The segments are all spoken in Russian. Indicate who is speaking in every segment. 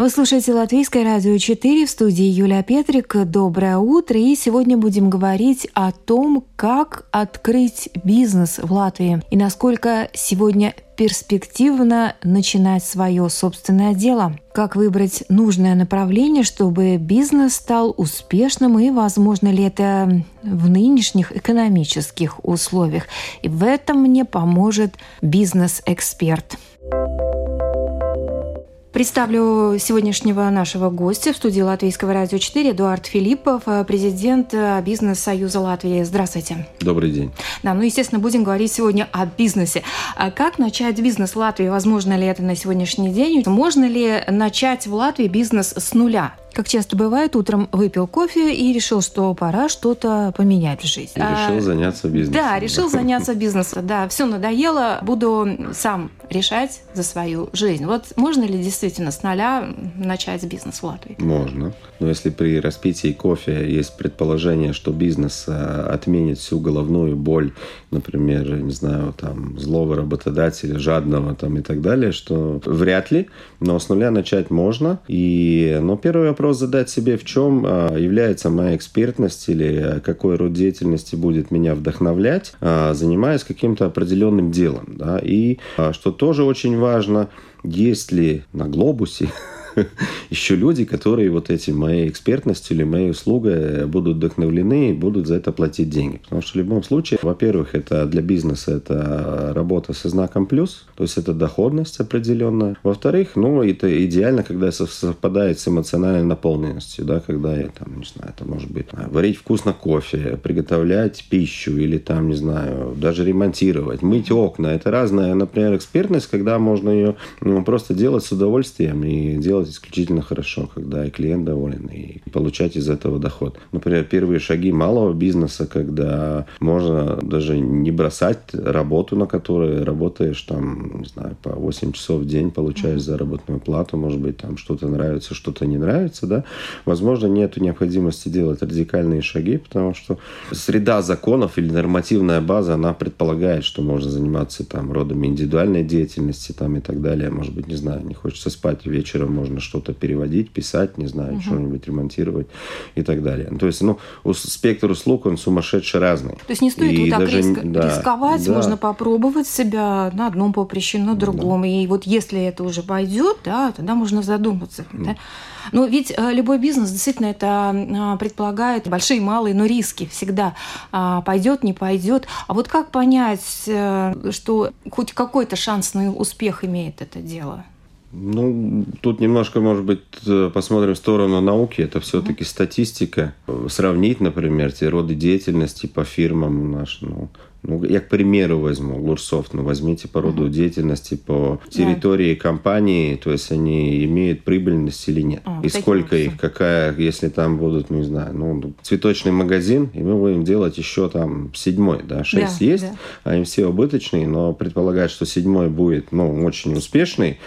Speaker 1: Вы слушаете Латвийское радио 4 в студии Юлия Петрик. Доброе утро. И сегодня будем говорить о том, как открыть бизнес в Латвии и насколько сегодня перспективно начинать свое собственное дело. Как выбрать нужное направление, чтобы бизнес стал успешным и возможно ли это в нынешних экономических условиях. И в этом мне поможет бизнес-эксперт. Представлю сегодняшнего нашего гостя в студии Латвийского радио 4 Эдуард Филиппов, э, президент э, Бизнес-союза Латвии. Здравствуйте.
Speaker 2: Добрый день.
Speaker 1: Да, ну, естественно, будем говорить сегодня о бизнесе. А как начать бизнес в Латвии? Возможно ли это на сегодняшний день? Можно ли начать в Латвии бизнес с нуля? Как часто бывает, утром выпил кофе и решил, что пора что-то поменять в жизни. И
Speaker 2: решил а, заняться бизнесом.
Speaker 1: Да, решил заняться бизнесом. Да, все надоело, буду сам решать за свою жизнь. Вот можно ли действительно с нуля начать бизнес в Латвии?
Speaker 2: Можно. Но если при распитии кофе есть предположение, что бизнес э, отменит всю головную боль, например, не знаю, там, злого работодателя, жадного там и так далее, что вряд ли, но с нуля начать можно. И, но первый вопрос задать себе, в чем а, является моя экспертность или какой род деятельности будет меня вдохновлять, а, занимаясь каким-то определенным делом. Да? И а, что тоже очень важно, есть ли на глобусе еще люди, которые вот этим моей экспертностью или моей услугой будут вдохновлены и будут за это платить деньги. Потому что в любом случае, во-первых, это для бизнеса это работа со знаком плюс, то есть это доходность определенная. Во-вторых, ну, это идеально, когда совпадает с эмоциональной наполненностью, да, когда я там, не знаю, это может быть варить вкусно кофе, приготовлять пищу или там, не знаю, даже ремонтировать, мыть окна. Это разная, например, экспертность, когда можно ее ну, просто делать с удовольствием и делать делать исключительно хорошо, когда и клиент доволен, и получать из этого доход. Например, первые шаги малого бизнеса, когда можно даже не бросать работу, на которой работаешь там, не знаю, по 8 часов в день, получаешь заработную плату, может быть, там что-то нравится, что-то не нравится, да. Возможно, нет необходимости делать радикальные шаги, потому что среда законов или нормативная база, она предполагает, что можно заниматься там родами индивидуальной деятельности там и так далее. Может быть, не знаю, не хочется спать вечером, можно можно что-то переводить, писать, не знаю, угу. что-нибудь ремонтировать и так далее. То есть, ну, спектр услуг, он сумасшедший разный.
Speaker 1: То есть не стоит и вот так даже, риск, да, рисковать, да. можно попробовать себя на одном поприще, на другом. Да. И вот если это уже пойдет, да, тогда можно задуматься. Mm. Да? Но ведь э, любой бизнес действительно это а, предполагает большие малые, но риски всегда. А, пойдет, не пойдет. А вот как понять, э, что хоть какой-то шанс на успех имеет это дело?
Speaker 2: Ну, тут немножко, может быть, э, посмотрим в сторону науки. Это все-таки mm-hmm. статистика. Сравнить, например, те роды деятельности по фирмам наш, ну, ну, я к примеру возьму Лурсофт, ну, возьмите по роду uh-huh. деятельности, по территории yeah. компании, то есть они имеют прибыльность или нет. Uh, и сколько их, какая, если там будут, ну, не знаю, ну, цветочный магазин, и мы будем делать еще там седьмой, да, шесть yeah, есть, yeah. они все убыточные, но предполагать, что седьмой будет, ну, очень успешный,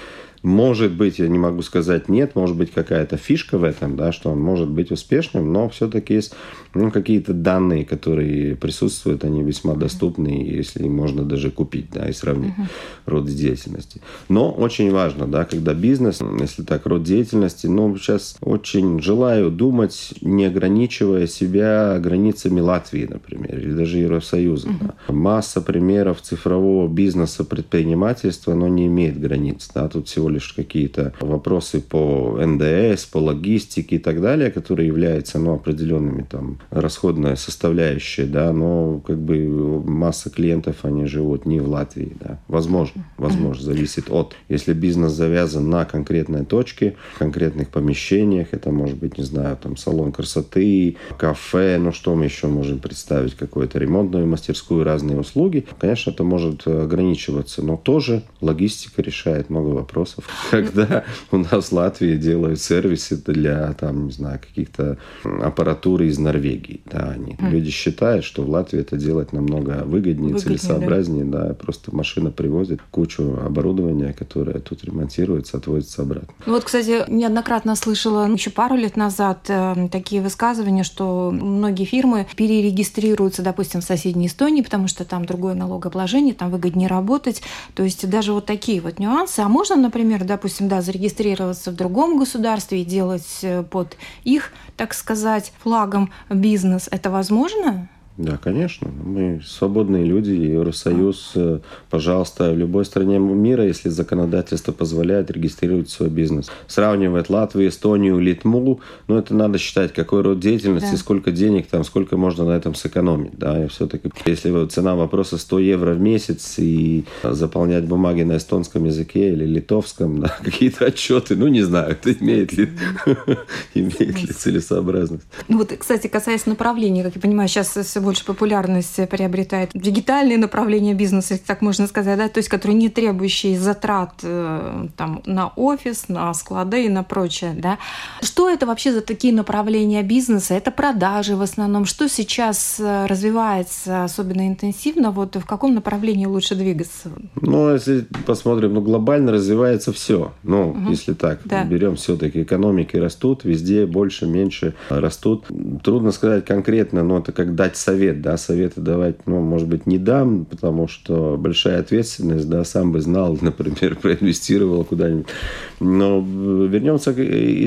Speaker 2: может быть, я не могу сказать нет, может быть какая-то фишка в этом, да, что он может быть успешным, но все-таки есть ну, какие-то данные, которые присутствуют, они весьма доступны, если можно даже купить, да, и сравнить uh-huh. род деятельности. Но очень важно, да, когда бизнес, если так, род деятельности, ну, сейчас очень желаю думать, не ограничивая себя границами Латвии, например, или даже Евросоюза. Uh-huh. Да. Масса примеров цифрового бизнеса, предпринимательства, но не имеет границ, да, тут всего лишь какие-то вопросы по НДС, по логистике и так далее, которые являются ну, определенными там расходная составляющая, да, но как бы масса клиентов, они живут не в Латвии, да. Возможно, возможно, зависит от. Если бизнес завязан на конкретной точке, конкретных помещениях, это может быть, не знаю, там салон красоты, кафе, ну что мы еще можем представить, какую-то ремонтную мастерскую, разные услуги, конечно, это может ограничиваться, но тоже логистика решает много вопросов. Когда у нас в Латвии делают сервисы для, там, не знаю, каких-то аппаратуры из Норвегии. Да, они, mm. Люди считают, что в Латвии это делать намного выгоднее, выгоднее целесообразнее. Да? да, просто машина привозит кучу оборудования, которое тут ремонтируется, отвозится обратно.
Speaker 1: Ну вот, кстати, неоднократно слышала еще пару лет назад э, такие высказывания, что многие фирмы перерегистрируются, допустим, в соседней Эстонии, потому что там другое налогообложение, там выгоднее работать. То есть даже вот такие вот нюансы. А можно, например, допустим, да, зарегистрироваться в другом государстве и делать э, под их, так сказать, флагом бизнес. Это возможно?
Speaker 2: Да, конечно. Мы свободные люди, Евросоюз, а. пожалуйста, в любой стране мира, если законодательство позволяет, регистрировать свой бизнес. Сравнивать Латвию, Эстонию, Литму, ну, это надо считать, какой род деятельности, да. сколько денег там, сколько можно на этом сэкономить. Да, и все-таки, если цена вопроса 100 евро в месяц и заполнять бумаги на эстонском языке или литовском, да, какие-то отчеты, ну, не знаю, это имеет ли, имеет ли целесообразность.
Speaker 1: Ну, вот, кстати, касаясь направления, как я понимаю, сейчас все больше популярность приобретает дигитальные направления бизнеса, если так можно сказать, да, то есть которые не требующие затрат э, там, на офис, на склады и на прочее. Да. Что это вообще за такие направления бизнеса? Это продажи в основном. Что сейчас э, развивается особенно интенсивно? Вот в каком направлении лучше двигаться?
Speaker 2: Ну, если посмотрим, ну, глобально развивается все. Ну, угу. если так, да. берем все-таки экономики растут, везде больше, меньше растут. Трудно сказать конкретно, но это как дать совет совет, да, советы давать, ну, может быть, не дам, потому что большая ответственность, да, сам бы знал, например, проинвестировал куда-нибудь. Но вернемся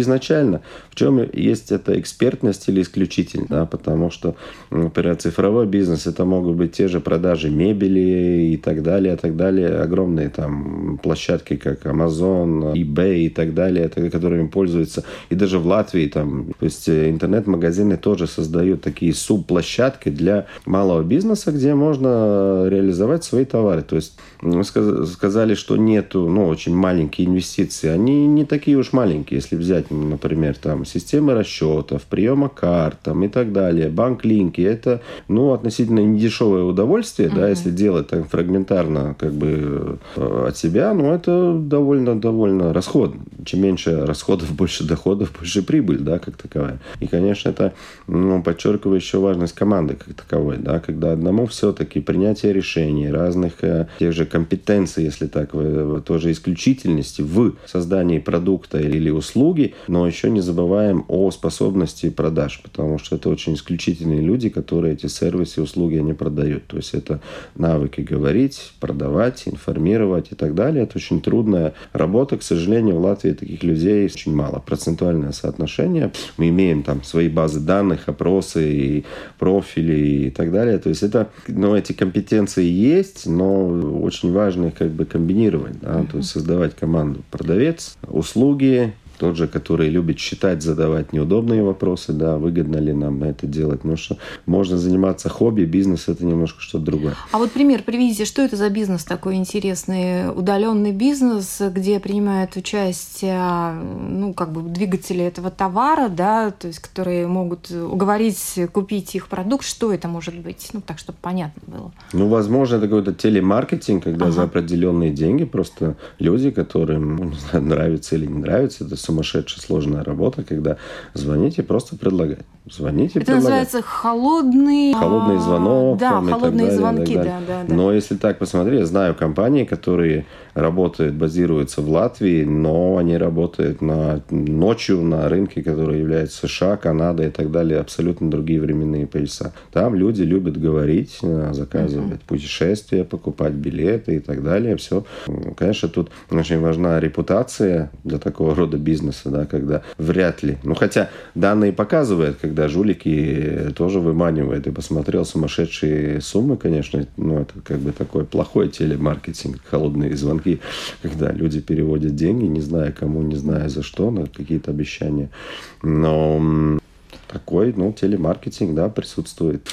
Speaker 2: изначально. В чем есть эта экспертность или исключительность, да, потому что, например, цифровой бизнес, это могут быть те же продажи мебели и так далее, и так далее, огромные там площадки, как Amazon, eBay и так далее, которыми пользуются, и даже в Латвии там, то есть интернет-магазины тоже создают такие субплощадки для малого бизнеса, где можно реализовать свои товары. То есть сказали, что нету, ну, очень маленькие инвестиции. Они не такие уж маленькие, если взять, например, там, системы расчетов, приема карт там, и так далее, банк-линки. Это, ну, относительно недешевое удовольствие, uh-huh. да, если делать так фрагментарно, как бы, э, от себя, но это довольно-довольно расход. Чем меньше расходов, больше доходов, больше прибыль, да, как таковая. И, конечно, это, ну, подчеркиваю еще важность команды, как таковой, да, когда одному все-таки принятие решений, разных э, тех же компетенций, если так, тоже исключительности в создании продукта или услуги, но еще не забываем о способности продаж, потому что это очень исключительные люди, которые эти сервисы и услуги они продают. То есть это навыки говорить, продавать, информировать и так далее. Это очень трудная работа. К сожалению, в Латвии таких людей очень мало. Процентуальное соотношение. Мы имеем там свои базы данных, опросы и профили и так далее. То есть это, ну, эти компетенции есть, но очень важно их как бы комбинировать, да, то есть создавать команду продавец, услуги, тот же, который любит считать, задавать неудобные вопросы, да, выгодно ли нам это делать. Ну что можно заниматься хобби, бизнес это немножко что-то другое.
Speaker 1: А вот пример приведите, что это за бизнес такой интересный? Удаленный бизнес, где принимают участие, ну, как бы двигатели этого товара, да, то есть которые могут уговорить купить их продукт. Что это может быть? Ну, так, чтобы понятно было.
Speaker 2: Ну, возможно, это какой-то телемаркетинг, когда ага. за определенные деньги просто люди, которым, ну, знаю, нравится или не нравится, это сумасшедшая сложная работа, когда звоните, просто предлагать. Звоните,
Speaker 1: Это называется холодный...
Speaker 2: Холодный звонок.
Speaker 1: Да, холодные далее, звонки, да, да,
Speaker 2: да. Но если так посмотреть, я знаю компании, которые работают, базируются в Латвии, но они работают на, ночью на рынке, который является США, Канада и так далее, абсолютно другие временные пояса. Там люди любят говорить, э, заказывать uh-huh. путешествия, покупать билеты и так далее. Все. Конечно, тут очень важна репутация для такого рода бизнеса, да, когда вряд ли. Ну, хотя данные показывают, когда жулики тоже выманивают. И посмотрел сумасшедшие суммы, конечно, ну, это как бы такой плохой телемаркетинг, холодные звонки, когда люди переводят деньги, не зная кому, не зная за что, на какие-то обещания. Но такой, ну, телемаркетинг, да, присутствует.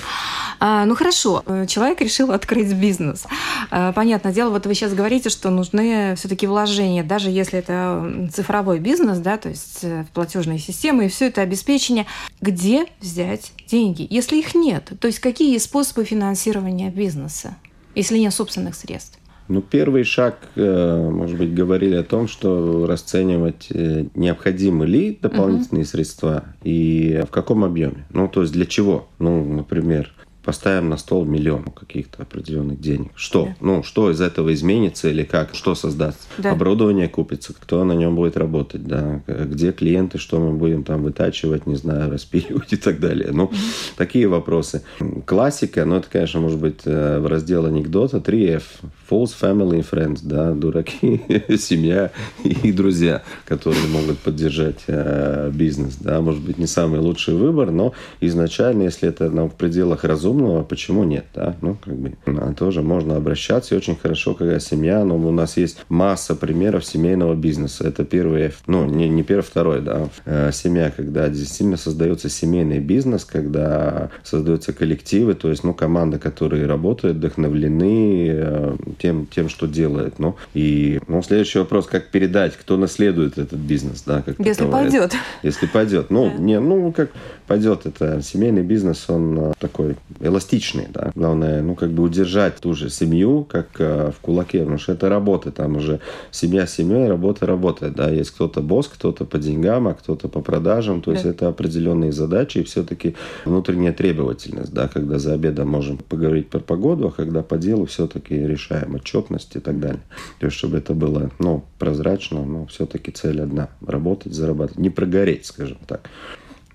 Speaker 1: А, ну хорошо, э, человек решил открыть бизнес. А, понятное дело, вот вы сейчас говорите, что нужны все-таки вложения, даже если это цифровой бизнес, да, то есть э, платежные системы и все это обеспечение. Где взять деньги, если их нет? То есть какие способы финансирования бизнеса, если нет собственных средств?
Speaker 2: Ну, первый шаг, э, может быть, говорили о том, что расценивать, э, необходимы ли дополнительные uh-huh. средства и в каком объеме. Ну, то есть для чего? Ну, например, поставим на стол миллион каких-то определенных денег. Что? Да. Ну, что из этого изменится или как? Что создаст? Да. Оборудование купится, кто на нем будет работать, да? Где клиенты, что мы будем там вытачивать, не знаю, распиливать и так далее. Ну, такие вопросы. Классика, ну, это, конечно, может быть э, в раздел анекдота 3F. Fools, Family and Friends, да, дураки, семья и друзья, которые могут поддержать э, бизнес, да, может быть, не самый лучший выбор, но изначально, если это ну, в пределах разумного разумного, почему нет, да? Ну, как бы тоже можно обращаться, и очень хорошо, когда семья, но у нас есть масса примеров семейного бизнеса. Это первый, ну, не, не первый, второй, да. Э, семья, когда действительно создается семейный бизнес, когда создаются коллективы, то есть, ну, команда, которые работают, вдохновлены э, тем, тем, что делает. Ну, и, ну, следующий вопрос, как передать, кто наследует этот бизнес, да? Как
Speaker 1: если таковое. пойдет.
Speaker 2: Если пойдет. Ну, да. не, ну, как пойдет, это семейный бизнес, он э, такой эластичные, да. Главное, ну, как бы удержать ту же семью, как э, в кулаке, потому что это работа, там уже семья семьей, работа работает, да. Есть кто-то босс, кто-то по деньгам, а кто-то по продажам, то да. есть это определенные задачи и все-таки внутренняя требовательность, да, когда за обедом можем поговорить про погоду, а когда по делу все-таки решаем отчетность и так далее. То есть, чтобы это было, ну, прозрачно, но все-таки цель одна – работать, зарабатывать, не прогореть, скажем так.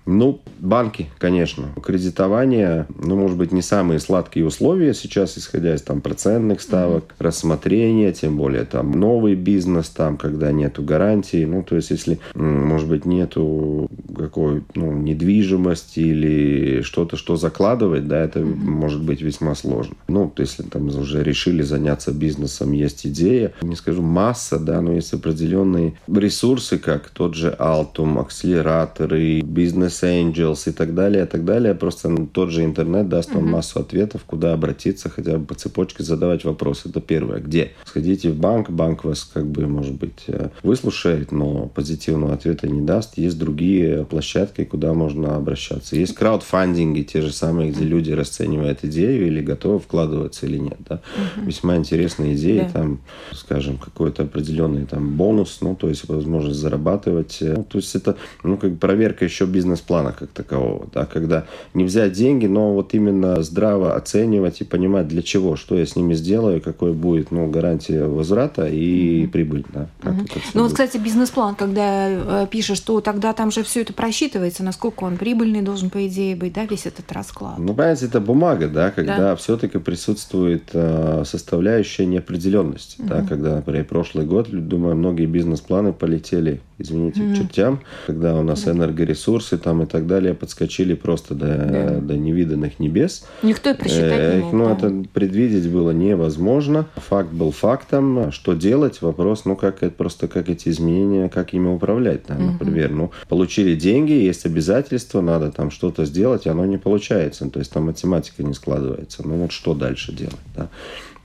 Speaker 2: Ну, банки, конечно. Кредитование, ну, может быть, не самые сладкие условия сейчас, исходя из там процентных ставок, mm-hmm. рассмотрения, тем более там новый бизнес, там, когда нету гарантии. Ну, то есть, если, может быть, нету какой, ну, недвижимости или что-то, что закладывать, да, это mm-hmm. может быть весьма сложно. Ну, если там уже решили заняться бизнесом, есть идея, не скажу масса, да, но есть определенные ресурсы, как тот же Altum, акселераторы, бизнес Business Angels и так далее, и так далее. Просто тот же интернет даст вам uh-huh. массу ответов, куда обратиться, хотя бы по цепочке задавать вопросы. Это первое. Где? Сходите в банк, банк вас как бы, может быть, э, выслушает, но позитивного ответа не даст. Есть другие площадки, куда можно обращаться. Есть краудфандинги, те же самые, где люди расценивают идею или готовы вкладываться или нет. Да? Uh-huh. Весьма интересные идеи, yeah. там, скажем, какой-то определенный там бонус, ну, то есть возможность зарабатывать. Ну, то есть это, ну, как проверка еще бизнес плана как такового, да, когда не взять деньги, но вот именно здраво оценивать и понимать для чего, что я с ними сделаю, какой будет, ну, гарантия возврата и прибыль, да.
Speaker 1: Mm-hmm. Ну, вот, кстати, бизнес-план, когда э, пишешь, что тогда там же все это просчитывается, насколько он прибыльный должен, по идее, быть, да, весь этот расклад.
Speaker 2: Ну, понимаете, это бумага, да, когда да. все-таки присутствует э, составляющая неопределенности, mm-hmm. да, когда, например, прошлый год, думаю, многие бизнес-планы полетели, извините, mm-hmm. чертям, когда у нас mm-hmm. энергоресурсы там и так далее подскочили просто до, да. до невиданных небес.
Speaker 1: Никто и просчитать не э, мог.
Speaker 2: Ну, да. это предвидеть было невозможно. Факт был фактом. Что делать? Вопрос, ну, как это просто как эти изменения, как ими управлять, да, например. Угу. Ну, получили деньги, есть обязательства, надо там что-то сделать, оно не получается. То есть там математика не складывается. Ну, вот что дальше делать, да?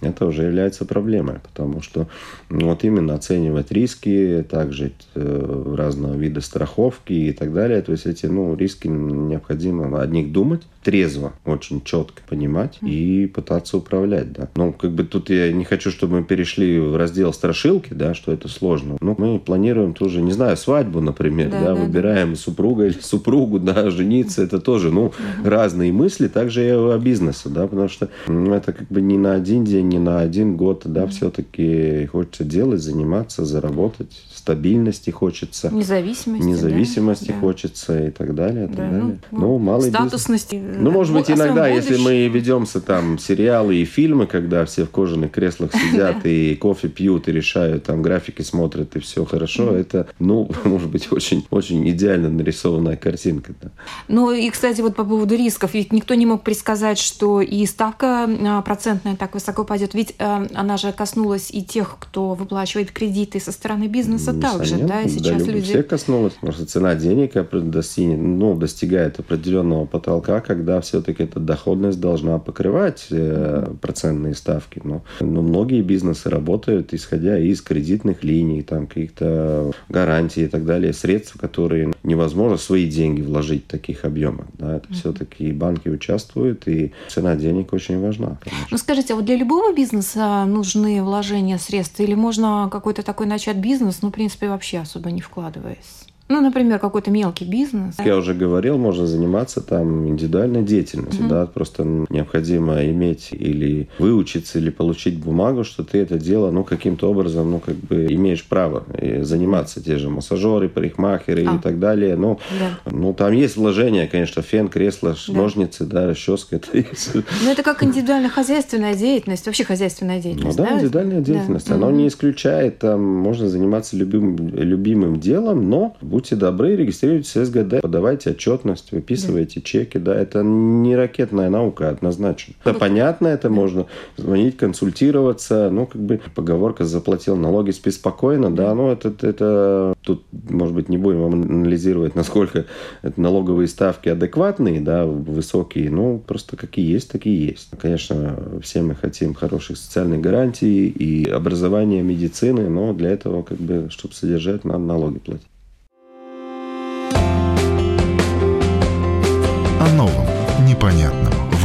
Speaker 2: Это уже является проблемой, потому что ну, вот именно оценивать риски, также э, разного вида страховки и так далее, то есть эти ну, риски необходимо о них думать, трезво, очень четко понимать и пытаться управлять, да. Ну, как бы тут я не хочу, чтобы мы перешли в раздел страшилки, да, что это сложно. Но мы планируем тоже, не знаю, свадьбу, например, да, да, да выбираем да. супруга или супругу, да, жениться, это тоже, ну, разные мысли, также и о бизнесе, да, потому что ну, это как бы не на один день, не на один год, да, все-таки хочется делать, заниматься, заработать, стабильности хочется.
Speaker 1: Независимости.
Speaker 2: Независимости да. хочется и так далее. И так да, далее. Ну, ну, малый
Speaker 1: статусности.
Speaker 2: Бизнес. Ну, может быть, иногда, если мы ведемся там сериалы и фильмы, когда все в кожаных креслах сидят и кофе пьют и решают, там графики смотрят и все хорошо, это, ну, может быть, очень, очень идеально нарисованная картинка. Да.
Speaker 1: Ну и, кстати, вот по поводу рисков, ведь никто не мог предсказать, что и ставка а, процентная так высоко пойдет, ведь э, она же коснулась и тех, кто выплачивает кредиты со стороны бизнеса также, да, и сейчас
Speaker 2: да,
Speaker 1: люди...
Speaker 2: Все коснулось, потому что цена денег достигнет, ну, достигает определенного потолка, когда все-таки эта доходность должна покрывать э, процентные ставки. Но, но многие бизнесы работают, исходя из кредитных линий, там каких-то гарантий и так далее, средств, которые невозможно свои деньги вложить в таких объемах. Да, это mm-hmm. все-таки банки участвуют, и цена денег очень важна.
Speaker 1: Конечно. Ну скажите, а вот для любого бизнеса нужны вложения средств, или можно какой-то такой начать бизнес, ну, принципе, вообще особо не вкладываясь? Ну, например, какой-то мелкий бизнес.
Speaker 2: Я уже говорил, можно заниматься там индивидуальной деятельностью, угу. да, просто необходимо иметь или выучиться, или получить бумагу, что ты это дело, ну, каким-то образом, ну, как бы имеешь право заниматься, те же массажеры, парикмахеры а. и так далее. Ну, да. ну, там есть вложения, конечно, фен, кресло, да. ножницы, да, расческа, это есть.
Speaker 1: Ну, это как индивидуальная хозяйственная деятельность, вообще хозяйственная деятельность,
Speaker 2: Ну, да, да? индивидуальная деятельность, да. она не исключает, там, можно заниматься любимым делом, но будьте добры, регистрируйтесь в СГД, подавайте отчетность, выписывайте да. чеки. Да, это не ракетная наука однозначно. Это понятно, это да. можно звонить, консультироваться. Ну, как бы поговорка «заплатил налоги, спи спокойно». Да, ну, это, это тут, может быть, не будем анализировать, насколько это налоговые ставки адекватные, да, высокие. Ну, просто какие есть, такие есть. Конечно, все мы хотим хороших социальных гарантий и образования медицины, но для этого, как бы, чтобы содержать, надо налоги платить.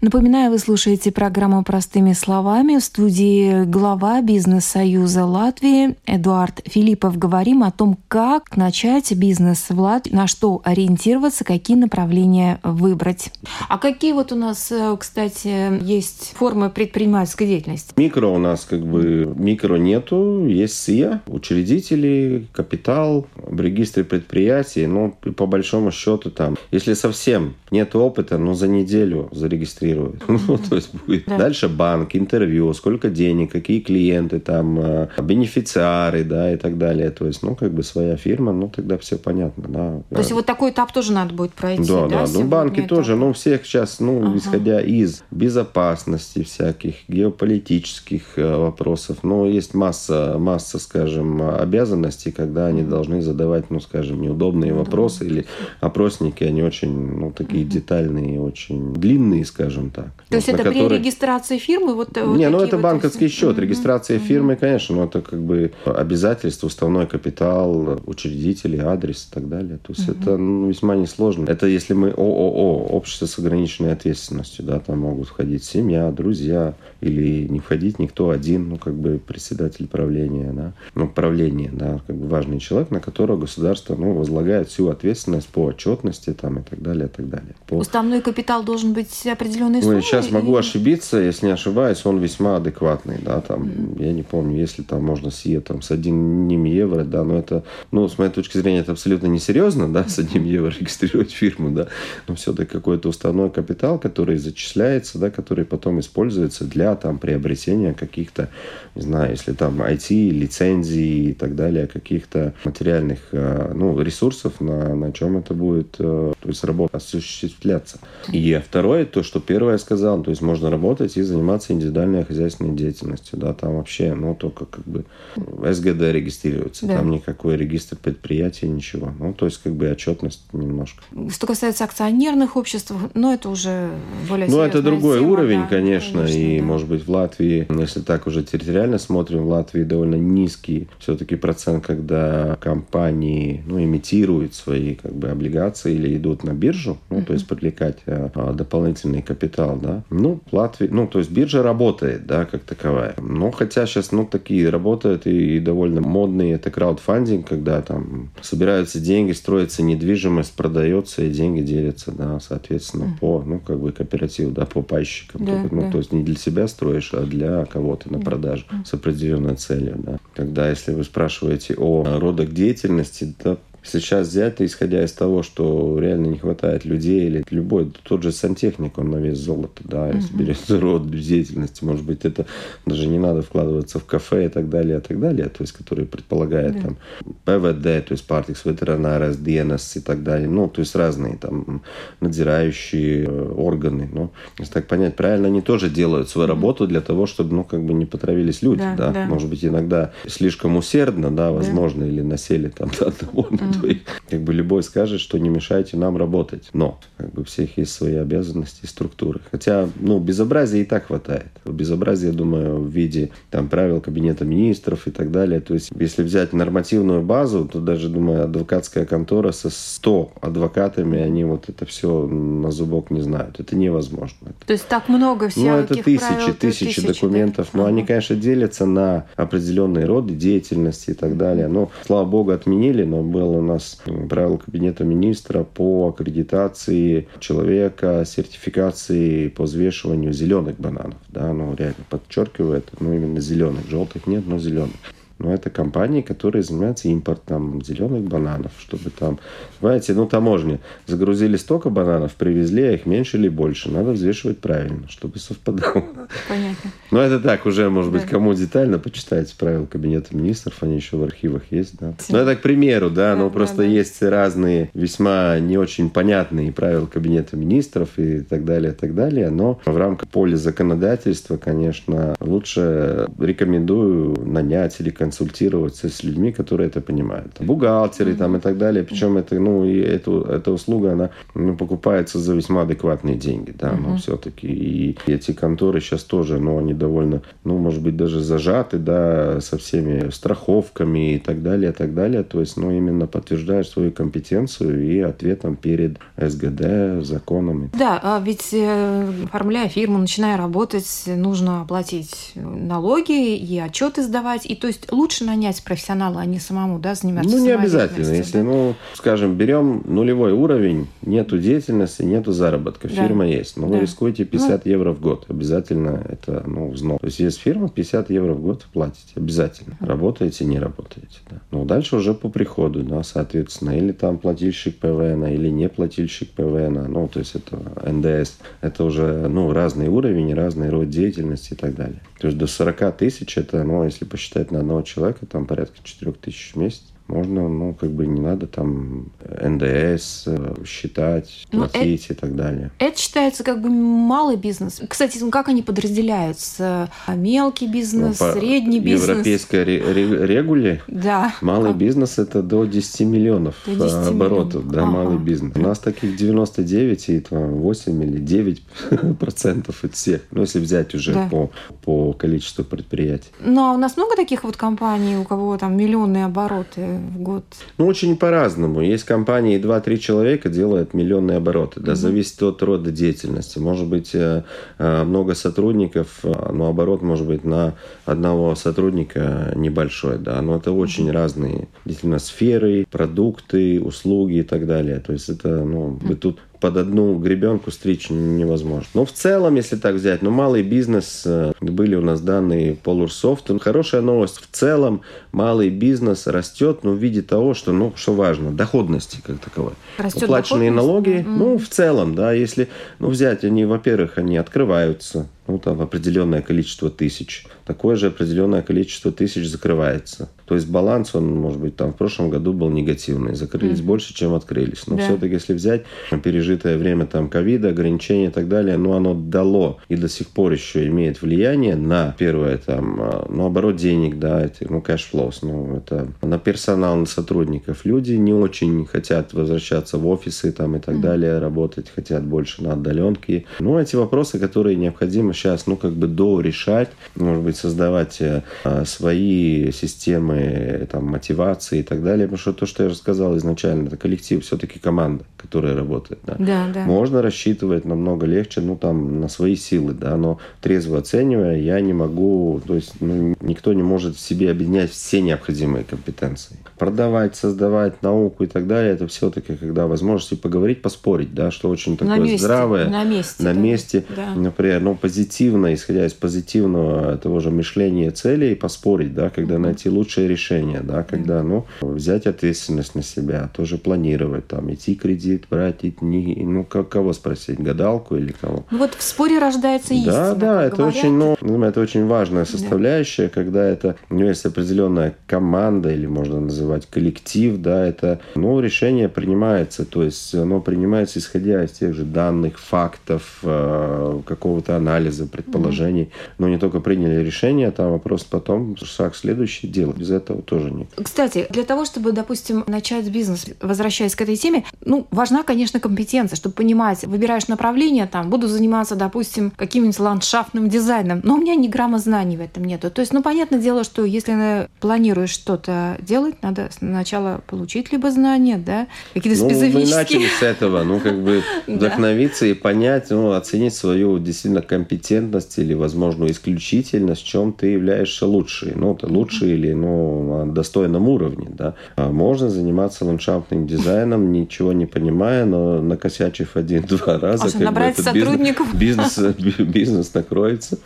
Speaker 1: Напоминаю, вы слушаете программу «Простыми словами». В студии глава Бизнес-союза Латвии Эдуард Филиппов. Говорим о том, как начать бизнес в Латвии, на что ориентироваться, какие направления выбрать. А какие вот у нас, э, кстати, есть формы предпринимательской деятельности?
Speaker 2: Микро у нас как бы микро нету, есть СИА, учредители, капитал, в регистре предприятий, ну, по большому счету там, если совсем нет опыта, ну, за неделю зарегистрировать регистрируют. Ну, то есть будет да. дальше банк, интервью, сколько денег, какие клиенты там, э, бенефициары, да, и так далее. То есть, ну, как бы своя фирма, ну, тогда все понятно, да.
Speaker 1: То есть вот такой этап тоже надо будет пройти,
Speaker 2: да? Да, да. Ну, банки этап? тоже, ну, всех сейчас, ну, ага. исходя из безопасности всяких, геополитических э, вопросов, ну, есть масса, масса, скажем, обязанностей, когда они должны задавать, ну, скажем, неудобные ну, вопросы или опросники, они очень, ну, такие детальные, очень длинные, скажем, скажем так.
Speaker 1: То есть это который... при регистрации фирмы? Вот,
Speaker 2: вот Не, ну это вот банковский вот... счет. Регистрация mm-hmm. фирмы, конечно, но это как бы обязательство, уставной капитал, учредители, адрес и так далее. То есть mm-hmm. это ну, весьма несложно. Это если мы ООО, общество с ограниченной ответственностью, да, там могут входить семья, друзья, или не входить никто один, ну, как бы председатель правления, да, ну, правление, да, как бы важный человек, на которого государство, ну, возлагает всю ответственность по отчетности, там, и так далее, и так далее. По...
Speaker 1: Уставной капитал должен быть определенной суммой?
Speaker 2: Ой, сейчас могу ошибиться, если не ошибаюсь, он весьма адекватный, да, там, mm-hmm. я не помню, если там можно с Е, там, с одним евро, да, но это, ну, с моей точки зрения, это абсолютно несерьезно, да, с одним евро регистрировать фирму, да, но все-таки какой-то уставной капитал, который зачисляется, да, который потом используется для там приобретения каких-то, не знаю, если там IT, лицензии и так далее, каких-то материальных э, ну, ресурсов, на, на чем это будет э, то есть работа осуществляться. И второе, то, что первое я сказал, то есть можно работать и заниматься индивидуальной хозяйственной деятельностью, да, там вообще, ну, только как бы СГД регистрируется, да. там никакой регистр предприятия, ничего. Ну, то есть как бы отчетность немножко.
Speaker 1: Что касается акционерных обществ, ну, это уже более
Speaker 2: Ну, это другой тема, уровень, да, конечно, конечно, и, да. может быть, в Латвии, если так уже территориально смотрим, в Латвии довольно низкий все-таки процент, когда компании, ну, имитируют свои, как бы, облигации или идут на биржу, ну, uh-huh. то есть привлекать а, а, дополнительный капитал, да. Ну, в Латвии, ну, то есть биржа работает, да, как таковая. Но хотя сейчас, ну, такие работают и, и довольно модные, это краудфандинг, когда там собираются деньги, строится недвижимость, продается, и деньги делятся, да, соответственно, uh-huh. по, ну, как бы кооперативу, да, по пайщикам. Да, только, ну, да. то есть не для себя строишь, а для кого-то на продажу uh-huh. с определенной целью, да. Когда, если вы спрашиваете о родах деятельности, да, Сейчас взять, исходя из того, что реально не хватает людей или любой, тот же сантехник, он на вес золота, да, если угу. берет род деятельности, может быть, это даже не надо вкладываться в кафе и так далее, и так далее, то есть, который предполагает да. там ПВД, то есть партикс ветеринарас, ДНС и так далее, ну, то есть разные там надзирающие э, органы, ну, если так понять, правильно, они тоже делают свою работу для того, чтобы, ну, как бы не потравились люди, да, да? да. может быть, иногда слишком усердно, да, возможно, да. или насели там до одного. То как бы любой скажет, что не мешайте нам работать, но как бы у всех есть свои обязанности и структуры, хотя, ну, безобразия и так хватает, безобразия, думаю, в виде там правил кабинета министров и так далее, то есть, если взять нормативную базу, то даже, думаю, адвокатская контора со 100 адвокатами, они вот это все на зубок не знают, это невозможно.
Speaker 1: То есть так много всяких
Speaker 2: Ну, это тысячи,
Speaker 1: правил,
Speaker 2: тысячи,
Speaker 1: тысячи
Speaker 2: документов. Да? Но ага. они, конечно, делятся на определенные роды деятельности и так далее. Но, слава богу, отменили, но было у нас правило кабинета министра по аккредитации человека, сертификации по взвешиванию зеленых бананов. Да, ну, реально подчеркиваю это, ну, именно зеленых. Желтых нет, но зеленых. Но это компании, которые занимаются импортом зеленых бананов, чтобы там, знаете, ну таможни загрузили столько бананов, привезли, а их меньше или больше. Надо взвешивать правильно, чтобы совпадало.
Speaker 1: Понятно.
Speaker 2: Но это так уже, может быть, кому детально почитать правила Кабинета министров, они еще в архивах есть, да. Ну это к примеру, да, но просто есть разные весьма не очень понятные правила Кабинета министров и так далее, и так далее. Но в рамках поля законодательства, конечно, лучше рекомендую нанять или консультироваться с людьми, которые это понимают. Бухгалтеры mm-hmm. там и так далее. Причем это, ну, и эту, эта услуга, она ну, покупается за весьма адекватные деньги, да, mm-hmm. но все-таки. И эти конторы сейчас тоже, ну, они довольно, ну, может быть, даже зажаты, да, со всеми страховками и так далее, и так далее. То есть, ну, именно подтверждаешь свою компетенцию и ответом перед СГД, законами.
Speaker 1: Да, а ведь э, оформляя фирму, начиная работать, нужно оплатить налоги и отчеты сдавать. И то есть лучше нанять профессионала, а не самому да, заниматься
Speaker 2: Ну, не обязательно. Если, ну, скажем, берем нулевой уровень, нету деятельности, нету заработка, фирма да. есть, но да. вы рискуете 50 ну, евро в год. Обязательно это ну, взнос. То есть есть фирма, 50 евро в год платите. Обязательно. Работаете, не работаете. Да. Ну, дальше уже по приходу, да, соответственно. Или там плательщик ПВН, или не плательщик ПВН. Ну, то есть это НДС. Это уже, ну, разный уровень, разный род деятельности и так далее. То есть до 40 тысяч это, ну, если посчитать на одного человека, там порядка 4 тысяч в месяц можно, ну, как бы не надо там НДС э, считать, ну, платить это, и так далее.
Speaker 1: Это считается как бы малый бизнес. Кстати, ну, как они подразделяются? Мелкий бизнес, ну, средний бизнес?
Speaker 2: Европейской регуле
Speaker 1: да.
Speaker 2: малый как? бизнес – это до 10 миллионов до 10 э, оборотов, миллионов. да, ага. малый бизнес. У нас таких 99 и там, 8 или 9 процентов от всех. Ну, если взять уже да. по, по количеству предприятий.
Speaker 1: Ну, а у нас много таких вот компаний, у кого там миллионные обороты? В год?
Speaker 2: Ну, очень по-разному. Есть компании, 2-3 человека делают миллионные обороты. Да, угу. зависит от рода деятельности. Может быть, э, э, много сотрудников, э, но оборот может быть на одного сотрудника небольшой. Да, но это очень угу. разные действительно сферы, продукты, услуги и так далее. То есть это, ну, вы тут под одну гребенку стричь невозможно. Но в целом, если так взять, ну, малый бизнес, э, были у нас данные по Лурсофту. Хорошая новость. В целом, малый бизнес растет, но в виде того, что, ну, что важно, доходности как таковой. Растет Уплаченные налоги, mm-hmm. ну, в целом, да, если, ну, взять, они, во-первых, они открываются, ну, там определенное количество тысяч. Такое же определенное количество тысяч закрывается. То есть баланс, он, может быть, там в прошлом году был негативный. Закрылись mm-hmm. больше, чем открылись. Но да. все-таки, если взять пережитое время там ковида, ограничения и так далее, ну, оно дало и до сих пор еще имеет влияние на, первое, там, а, ну, оборот денег, да, это, ну, cash flows, ну, это на персонал, на сотрудников. Люди не очень хотят возвращаться в офисы там и так mm-hmm. далее, работать, хотят больше на отдаленке. Ну, эти вопросы, которые необходимо сейчас, ну, как бы до решать, может быть, создавать э, свои системы там, мотивации и так далее. Потому что то, что я рассказал изначально, это коллектив, все-таки команда, которая работает. Да.
Speaker 1: Да, да.
Speaker 2: Можно рассчитывать намного легче, ну, там, на свои силы, да, но трезво оценивая, я не могу, то есть, ну, никто не может в себе объединять все необходимые компетенции. Продавать, создавать науку и так далее, это все-таки, когда возможности поговорить, поспорить, да, что очень такое
Speaker 1: на месте,
Speaker 2: здравое.
Speaker 1: На месте.
Speaker 2: На
Speaker 1: да.
Speaker 2: месте,
Speaker 1: да.
Speaker 2: например, ну, позитивное позитивно, исходя из позитивного того же мышления целей, поспорить, да, когда найти лучшее решение, да, когда, ну, взять ответственность на себя, тоже планировать, там, идти кредит, брать, не, ну, кого спросить, гадалку или кого?
Speaker 1: Ну, вот в споре рождается истина.
Speaker 2: Да, да, это говорят. очень, ну, это очень важная составляющая, да. когда это, у него есть определенная команда, или можно называть коллектив, да, это, ну, решение принимается, то есть оно принимается исходя из тех же данных, фактов, э, какого-то анализа, предположений. Mm-hmm. Но не только приняли решение, там вопрос потом, шаг следующий делать. Без этого тоже нет.
Speaker 1: Кстати, для того, чтобы, допустим, начать бизнес, возвращаясь к этой теме, ну, важна, конечно, компетенция, чтобы понимать, выбираешь направление, там, буду заниматься, допустим, каким-нибудь ландшафтным дизайном, но у меня ни грамма знаний в этом нету. То есть, ну, понятное дело, что если планируешь что-то делать, надо сначала получить либо знания, да, какие-то ну, специфические...
Speaker 2: мы начали с этого, ну, как бы вдохновиться и понять, ну, оценить свою действительно компетентность или, возможно, исключительность, в чем ты являешься лучшей. Ну, ты лучший или, ну, на достойном уровне, да. А можно заниматься ландшафтным дизайном, ничего не понимая, но накосячив один-два раза,
Speaker 1: Можно набрать бы, сотрудников.
Speaker 2: Бизнес, бизнес, бизнес накроется,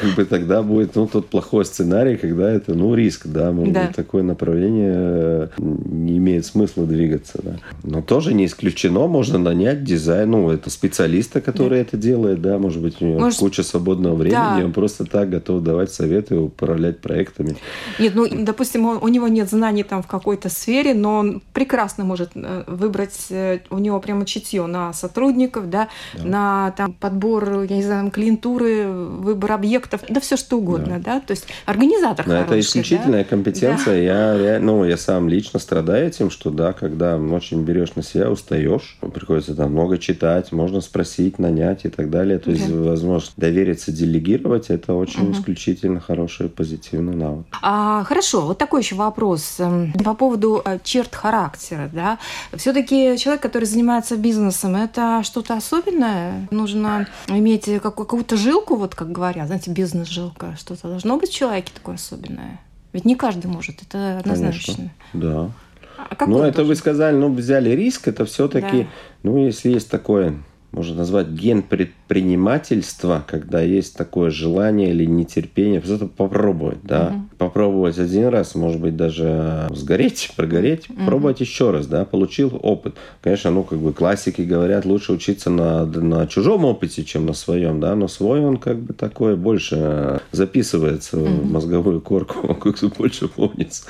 Speaker 2: как бы тогда будет, ну, тот плохой сценарий, когда это, ну, риск, да, может да. быть, такое направление э, не имеет смысла двигаться, да. Но тоже не исключено, можно нанять дизайн, ну, это специалиста, который да. это делает, да, может быть, у него может... куча свободного времени, да. он просто так готов давать советы, управлять проектами.
Speaker 1: Нет, ну, допустим, у него нет знаний там в какой-то сфере, но он прекрасно может э, выбрать, э, у него прямо чутье на сотрудников, да, да. на там подбор, я не знаю, клиентуры, выбор объектов, да все что угодно, да, да? то есть организатор
Speaker 2: Но
Speaker 1: хороший,
Speaker 2: это исключительная да? компетенция, да. я, ну, я сам лично страдаю этим, что, да, когда очень берешь на себя, устаешь, приходится там много читать, можно спросить, нанять и так далее, то есть, да. возможно, довериться, делегировать, это очень угу. исключительно хороший, позитивный навык.
Speaker 1: А, хорошо, вот такой еще вопрос эм, по поводу э, черт характера, да, все-таки человек, который занимается бизнесом, это что-то особенное? Нужно иметь какую-то жилку, вот как говорят, знаете, бизнес-жилка, что-то должно быть в человеке такое особенное? Ведь не каждый может, это однозначно.
Speaker 2: Конечно, да. А ну, это должен? вы сказали, ну, взяли риск, это все-таки, да. ну, если есть такое можно назвать ген предпринимательства, когда есть такое желание или нетерпение, просто попробовать, да, угу. попробовать один раз, может быть даже сгореть, прогореть, угу. пробовать еще раз, да, получил опыт. Конечно, ну как бы классики говорят, лучше учиться на на чужом опыте, чем на своем, да, но свой он как бы такое больше записывается угу. в мозговую корку, как больше помнится.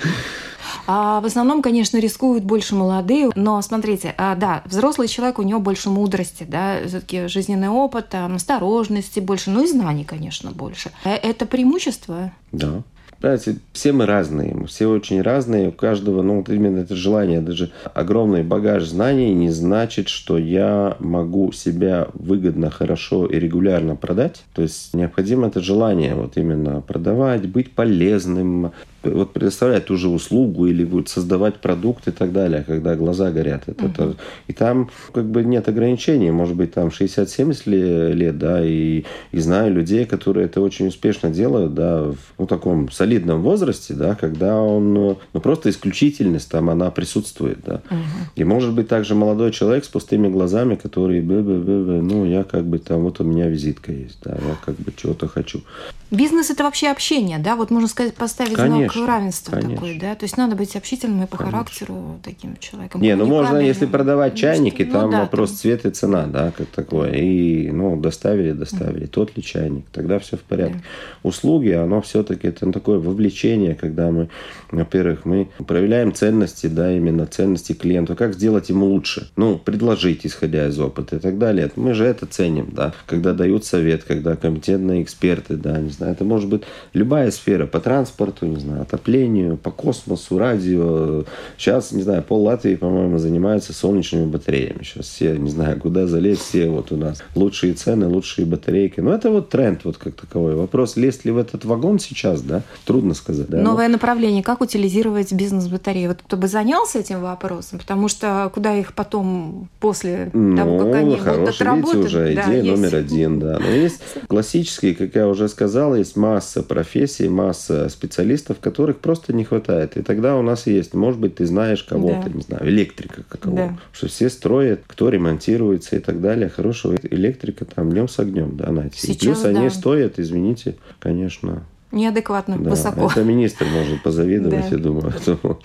Speaker 1: А в основном, конечно, рискуют больше молодые, но смотрите, а, да, взрослый человек, у него больше мудрости, да, все-таки жизненный опыт, там, осторожности больше, ну и знаний, конечно, больше. Э, это преимущество?
Speaker 2: Да. Понимаете, все мы разные, все очень разные, у каждого, ну, вот именно это желание, даже огромный багаж знаний не значит, что я могу себя выгодно, хорошо и регулярно продать. То есть необходимо это желание вот именно продавать, быть полезным, вот предоставлять ту же услугу или вот создавать продукт и так далее, когда глаза горят. Это, угу. это, и там как бы нет ограничений. Может быть, там 60-70 лет, да, и, и знаю людей, которые это очень успешно делают, да, в ну, таком солидном возрасте, да, когда он, ну, просто исключительность там, она присутствует, да. Угу. И может быть также молодой человек с пустыми глазами, который, б -б -б ну, я как бы там, вот у меня визитка есть, да, я как бы чего-то хочу.
Speaker 1: Бизнес – это вообще общение, да? Вот можно сказать, поставить конечно, знак равенства конечно. такой, да? То есть надо быть общительным и по конечно. характеру таким человеком.
Speaker 2: Не, ну можно, если продавать чайники, ну, там да, вопрос там... цвет и цена, да, как такое. И, ну, доставили, доставили. Mm. Тот ли чайник, тогда все в порядке. Yeah. Услуги, оно все-таки это такое вовлечение, когда мы, во-первых, мы проявляем ценности, да, именно ценности клиента. Как сделать ему лучше? Ну, предложить, исходя из опыта и так далее. Мы же это ценим, да. Когда дают совет, когда компетентные эксперты, да, не знаю, это может быть любая сфера, по транспорту, не знаю, отоплению, по космосу, радио. Сейчас, не знаю, пол Латвии, по-моему, занимается солнечными батареями. Сейчас все, не знаю, куда залезть, все вот у нас лучшие цены, лучшие батарейки. Но это вот тренд вот как таковой. Вопрос, лезть ли в этот вагон сейчас, да, трудно сказать. Да?
Speaker 1: Новое Но... направление, как утилизировать бизнес-батареи? Вот кто бы занялся этим вопросом, потому что куда их потом после ну, того, как они будут отработаны?
Speaker 2: уже идея да, номер один, да. Но есть классические, как я уже сказал, сказал, есть масса профессий, масса специалистов, которых просто не хватает. И тогда у нас есть, может быть, ты знаешь кого-то, да. не знаю, электрика какого, да. что все строят, кто ремонтируется и так далее. Хорошего электрика там днем с огнем, да, найти. Сейчас, и плюс да. они стоят, извините, конечно,
Speaker 1: Неадекватно, да, высоко.
Speaker 2: Это министр может позавидовать, я думаю.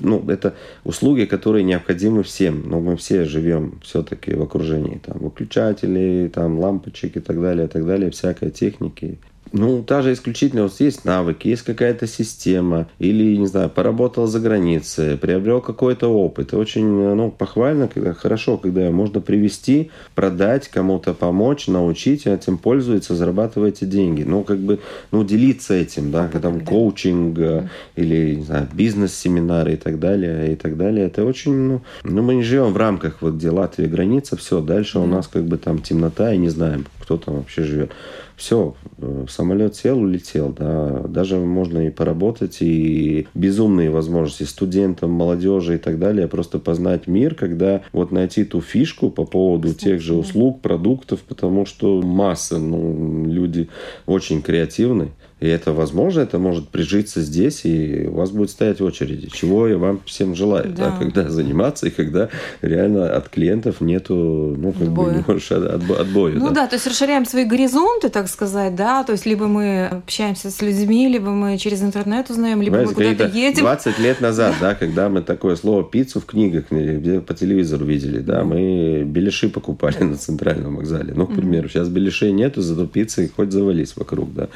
Speaker 2: Ну, это услуги, которые необходимы всем. Но мы все живем все-таки в окружении там выключателей, там лампочек и так далее, и так далее, всякой техники. Ну, та же исключительно, вот есть навыки, есть какая-то система, или, не знаю, поработал за границей, приобрел какой-то опыт. очень, ну, похвально, когда, хорошо, когда можно привести, продать, кому-то помочь, научить, и этим пользуется, зарабатываете деньги. Ну, как бы, ну, делиться этим, да, когда там коучинг mm. или, не знаю, бизнес-семинары и так далее, и так далее. Это очень, ну, ну, мы не живем в рамках вот где Латвия граница, все, дальше mm. у нас как бы там темнота, и не знаем, кто там вообще живет все, э, самолет сел, улетел, да, даже можно и поработать, и безумные возможности студентам, молодежи и так далее, просто познать мир, когда вот найти ту фишку по поводу Кстати, тех же услуг, продуктов, потому что масса, ну, люди очень креативны, и это возможно, это может прижиться здесь, и у вас будет стоять очереди. Чего я вам всем желаю, да. Да, когда заниматься, и когда реально от клиентов нету, ну, как отбоя. бы, отбо- отбоя.
Speaker 1: Ну да. да, то есть расширяем свои горизонты, так сказать, да, то есть либо мы общаемся с людьми, либо мы через интернет узнаем, либо Знаете, мы куда-то едем.
Speaker 2: 20 лет назад, да, когда мы такое слово пиццу в книгах где по телевизору видели, да, мы беляши покупали на центральном вокзале. Ну, к примеру, сейчас беляшей нету, зато пиццы хоть завались вокруг, да.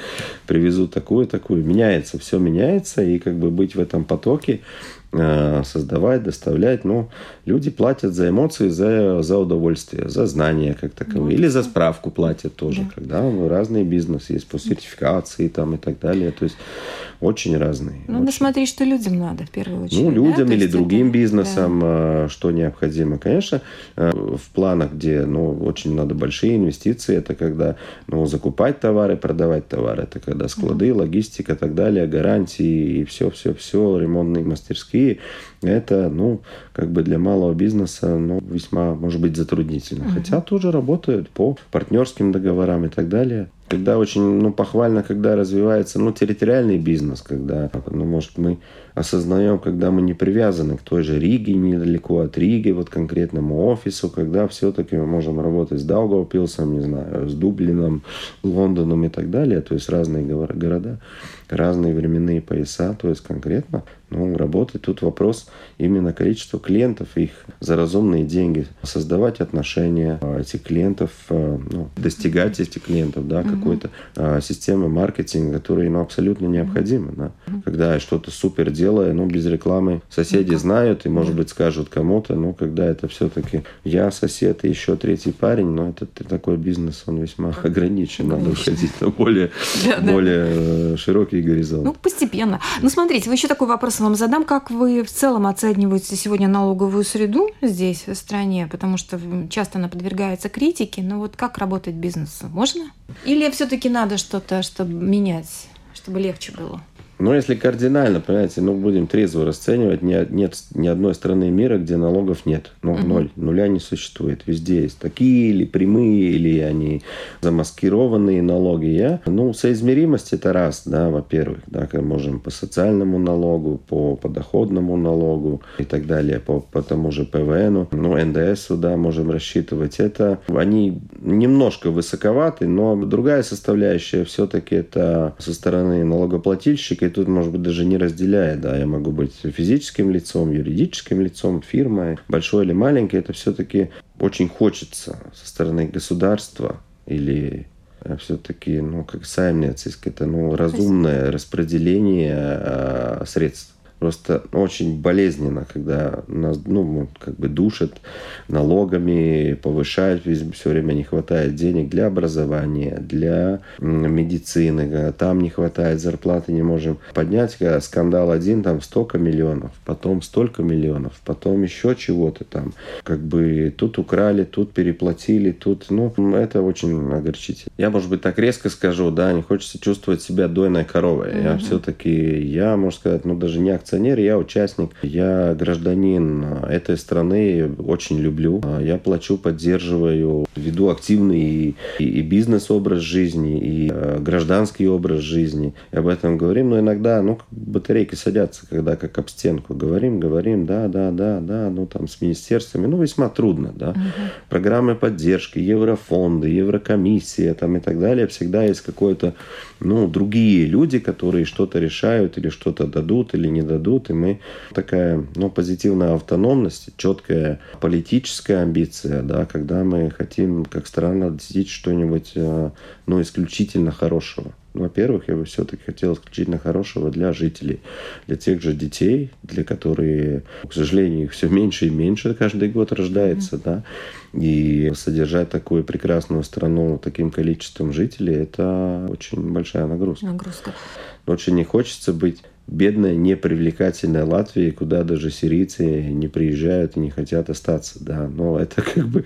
Speaker 2: Привезли везут такую, такую. Меняется, все меняется, и как бы быть в этом потоке, создавать, доставлять. Ну, люди платят за эмоции, за, за удовольствие, за знания как таковые. Ну, Или за справку платят тоже, да. когда ну, разные бизнес есть по сертификации там и так далее. То есть очень разные.
Speaker 1: Ну,
Speaker 2: очень.
Speaker 1: смотреть, что людям надо в первую очередь.
Speaker 2: Ну, людям да? или другим это... бизнесам, да. Э, что необходимо. Конечно, э, в планах, где ну, очень надо большие инвестиции, это когда ну, закупать товары, продавать товары. Это когда склады, угу. логистика и так далее, гарантии и все-все-все, ремонтные мастерские. Это, ну, как бы для малого бизнеса, ну, весьма, может быть, затруднительно. Угу. Хотя тоже работают по партнерским договорам и так далее. Когда очень, ну, похвально, когда развивается, ну, территориальный бизнес, когда, ну, может, мы осознаем, когда мы не привязаны к той же Риге, недалеко от Риги, вот конкретному офису, когда все-таки мы можем работать с Даугавпилсом, не знаю, с Дублином, Лондоном и так далее, то есть разные города, разные временные пояса, то есть конкретно ну, работать. Тут вопрос именно количества клиентов, их за разумные деньги, создавать отношения а, этих клиентов, а, ну, достигать этих клиентов, да, угу. какой-то а, системы маркетинга, которая ну, абсолютно необходима. Да. Угу. Когда я что-то супер делаю, ну, без рекламы соседи ну, знают и, может быть, скажут кому-то, но когда это все-таки я сосед и еще третий парень, но это такой бизнес, он весьма ограничен, надо выходить на более, более э, широкий горизонт.
Speaker 1: Ну, постепенно. Ну, смотрите, вы еще такой вопрос вам задам. Как вы в целом оцениваете сегодня налоговую среду здесь, в стране? Потому что часто она подвергается критике. Но вот как работать бизнесу? Можно? Или все-таки надо что-то, чтобы менять, чтобы легче было?
Speaker 2: Но если кардинально, понимаете, ну, будем трезво расценивать, нет, нет ни одной страны мира, где налогов нет. Ну, угу. ноль. Нуля не существует. Везде есть такие или прямые, или они замаскированные налоги. Я, ну, соизмеримость это раз, да, во-первых, да, мы можем по социальному налогу, по подоходному налогу и так далее, по, по тому же ПВН, ну, НДС, да, можем рассчитывать. Это, они немножко высоковаты, но другая составляющая все-таки это со стороны налогоплательщика и тут, может быть, даже не разделяет, да, я могу быть физическим лицом, юридическим лицом, фирмой, большой или маленькой, это все-таки очень хочется со стороны государства или э, все-таки, ну, как саймнециск, это, ну, разумное распределение э, средств. Просто очень болезненно, когда нас, ну, как бы душат налогами, повышают, все время не хватает денег для образования, для медицины, там не хватает зарплаты, не можем поднять. Скандал один, там столько миллионов, потом столько миллионов, потом еще чего-то там. Как бы тут украли, тут переплатили, тут, ну, это очень огорчительно. Я, может быть, так резко скажу, да, не хочется чувствовать себя дойной коровой. Mm-hmm. Я все-таки, я, можно сказать, ну, даже не акционер, я участник, я гражданин этой страны, очень люблю. Я плачу, поддерживаю, веду активный и, и, и бизнес-образ жизни, и э, гражданский образ жизни. И об этом говорим, но иногда, ну, батарейки садятся, когда как об стенку говорим, говорим, да, да, да, да, ну, там, с министерствами, ну, весьма трудно, да. Угу. Программы поддержки, еврофонды, еврокомиссия, там, и так далее, всегда есть какое-то ну, другие люди, которые что-то решают или что-то дадут или не дадут. И мы такая, ну, позитивная автономность, четкая политическая амбиция, да, когда мы хотим как страна достичь что-нибудь, э, ну, исключительно хорошего. Во-первых, я бы все-таки хотел исключительно хорошего для жителей, для тех же детей, для которых, к сожалению, их все меньше и меньше каждый год рождается, mm-hmm. да, и содержать такую прекрасную страну таким количеством жителей – это очень большая нагрузка.
Speaker 1: Нагрузка.
Speaker 2: Очень не хочется быть бедная, непривлекательная Латвия, куда даже сирийцы не приезжают и не хотят остаться. Да. Но это как бы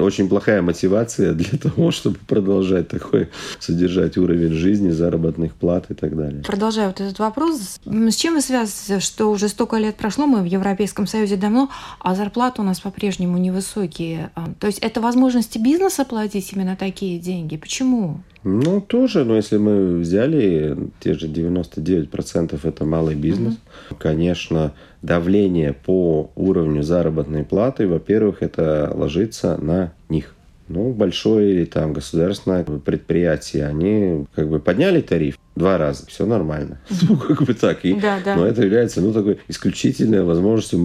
Speaker 2: очень плохая мотивация для того, чтобы продолжать такой, содержать уровень жизни, заработных плат и так далее.
Speaker 1: Продолжая вот этот вопрос, с чем вы связываете, что уже столько лет прошло, мы в Европейском Союзе давно, а зарплаты у нас по-прежнему невысокие. А, то есть это возможности бизнеса платить именно такие деньги? Почему?
Speaker 2: Ну, тоже, но если мы взяли те же 99% это малый бизнес, mm-hmm. конечно, давление по уровню заработной платы, во-первых, это ложится на них. Ну, большое или там государственное предприятие, они как бы подняли тариф, два раза, все нормально. Ну, как бы так. И, да, да. Но это является, ну, такой исключительной возможностью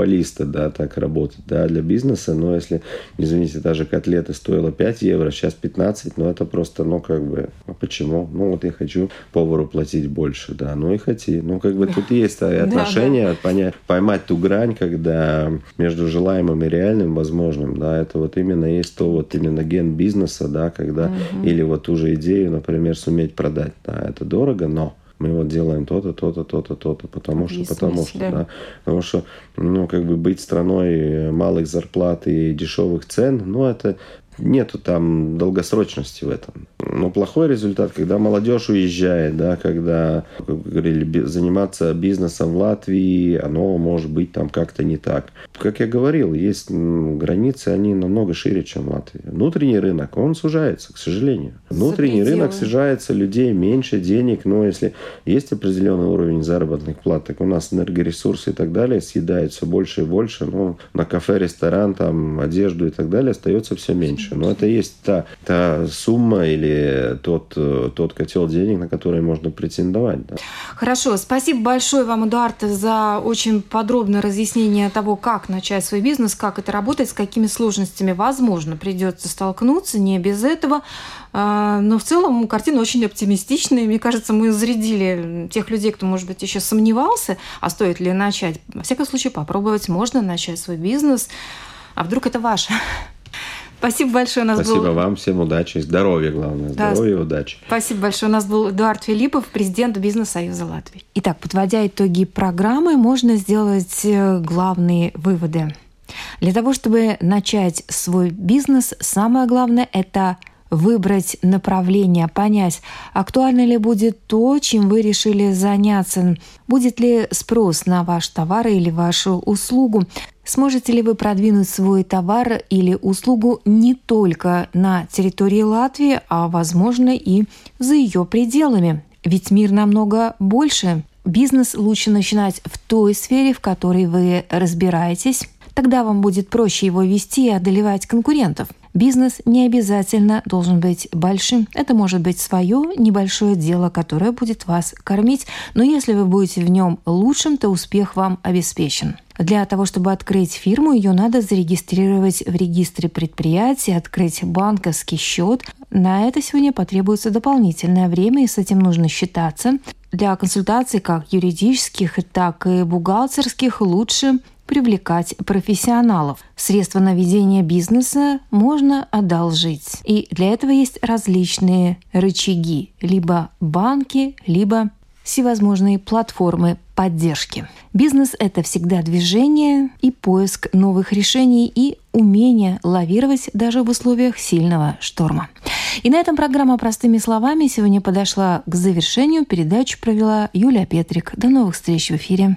Speaker 2: монополиста, да, так работать, да, для бизнеса. Но если, извините, даже котлеты стоило 5 евро, сейчас 15, ну, это просто, ну, как бы, а почему? Ну, вот я хочу повару платить больше, да, ну, и хоти. Ну, как бы тут есть отношения, да, да. Понять, поймать ту грань, когда между желаемым и реальным возможным, да, это вот именно есть то вот именно ген бизнеса, да, когда, угу. или вот ту же идею, например, суметь продать, да, это дорого, но мы вот делаем то-то, то-то, то-то, то-то, потому что, потому что, да. потому что, ну, как бы быть страной малых зарплат и дешевых цен, ну, это нету там долгосрочности в этом. Но плохой результат, когда молодежь уезжает, да, когда, как говорили, заниматься бизнесом в Латвии, оно может быть там как-то не так. Как я говорил, есть границы, они намного шире, чем Латвия. Внутренний рынок, он сужается, к сожалению. Внутренний рынок сужается, людей меньше, денег, но если есть определенный уровень заработных плат, так у нас энергоресурсы и так далее съедают все больше и больше, но на кафе, ресторан, там, одежду и так далее остается все меньше меньше. Но это есть та, та сумма или тот, э, тот котел денег, на который можно претендовать. Да.
Speaker 1: Хорошо. Спасибо большое вам, Эдуард, за очень подробное разъяснение того, как начать свой бизнес, как это работает, с какими сложностями, возможно, придется столкнуться. Не без этого. А, но в целом картина очень оптимистичная. Мне кажется, мы зарядили тех людей, кто, может быть, еще сомневался, а стоит ли начать. Во всяком случае, попробовать можно начать свой бизнес. А вдруг это ваше? Спасибо большое. У
Speaker 2: нас Спасибо был... вам, всем удачи, здоровья, главное, да. здоровья и удачи.
Speaker 1: Спасибо большое. У нас был Эдуард Филиппов, президент Бизнес-союза Латвии. Итак, подводя итоги программы, можно сделать э, главные выводы. Для того, чтобы начать свой бизнес, самое главное – это выбрать направление, понять, актуально ли будет то, чем вы решили заняться, будет ли спрос на ваш товар или вашу услугу, сможете ли вы продвинуть свой товар или услугу не только на территории Латвии, а возможно и за ее пределами. Ведь мир намного больше. Бизнес лучше начинать в той сфере, в которой вы разбираетесь. Тогда вам будет проще его вести и одолевать конкурентов. Бизнес не обязательно должен быть большим. Это может быть свое небольшое дело, которое будет вас кормить. Но если вы будете в нем лучшим, то успех вам обеспечен. Для того, чтобы открыть фирму, ее надо зарегистрировать в регистре предприятий, открыть банковский счет. На это сегодня потребуется дополнительное время, и с этим нужно считаться. Для консультаций как юридических, так и бухгалтерских лучше привлекать профессионалов. Средства на ведение бизнеса можно одолжить. И для этого есть различные рычаги. Либо банки, либо всевозможные платформы поддержки. Бизнес – это всегда движение и поиск новых решений и умение лавировать даже в условиях сильного шторма. И на этом программа «Простыми словами» сегодня подошла к завершению. Передачу провела Юлия Петрик. До новых встреч в эфире.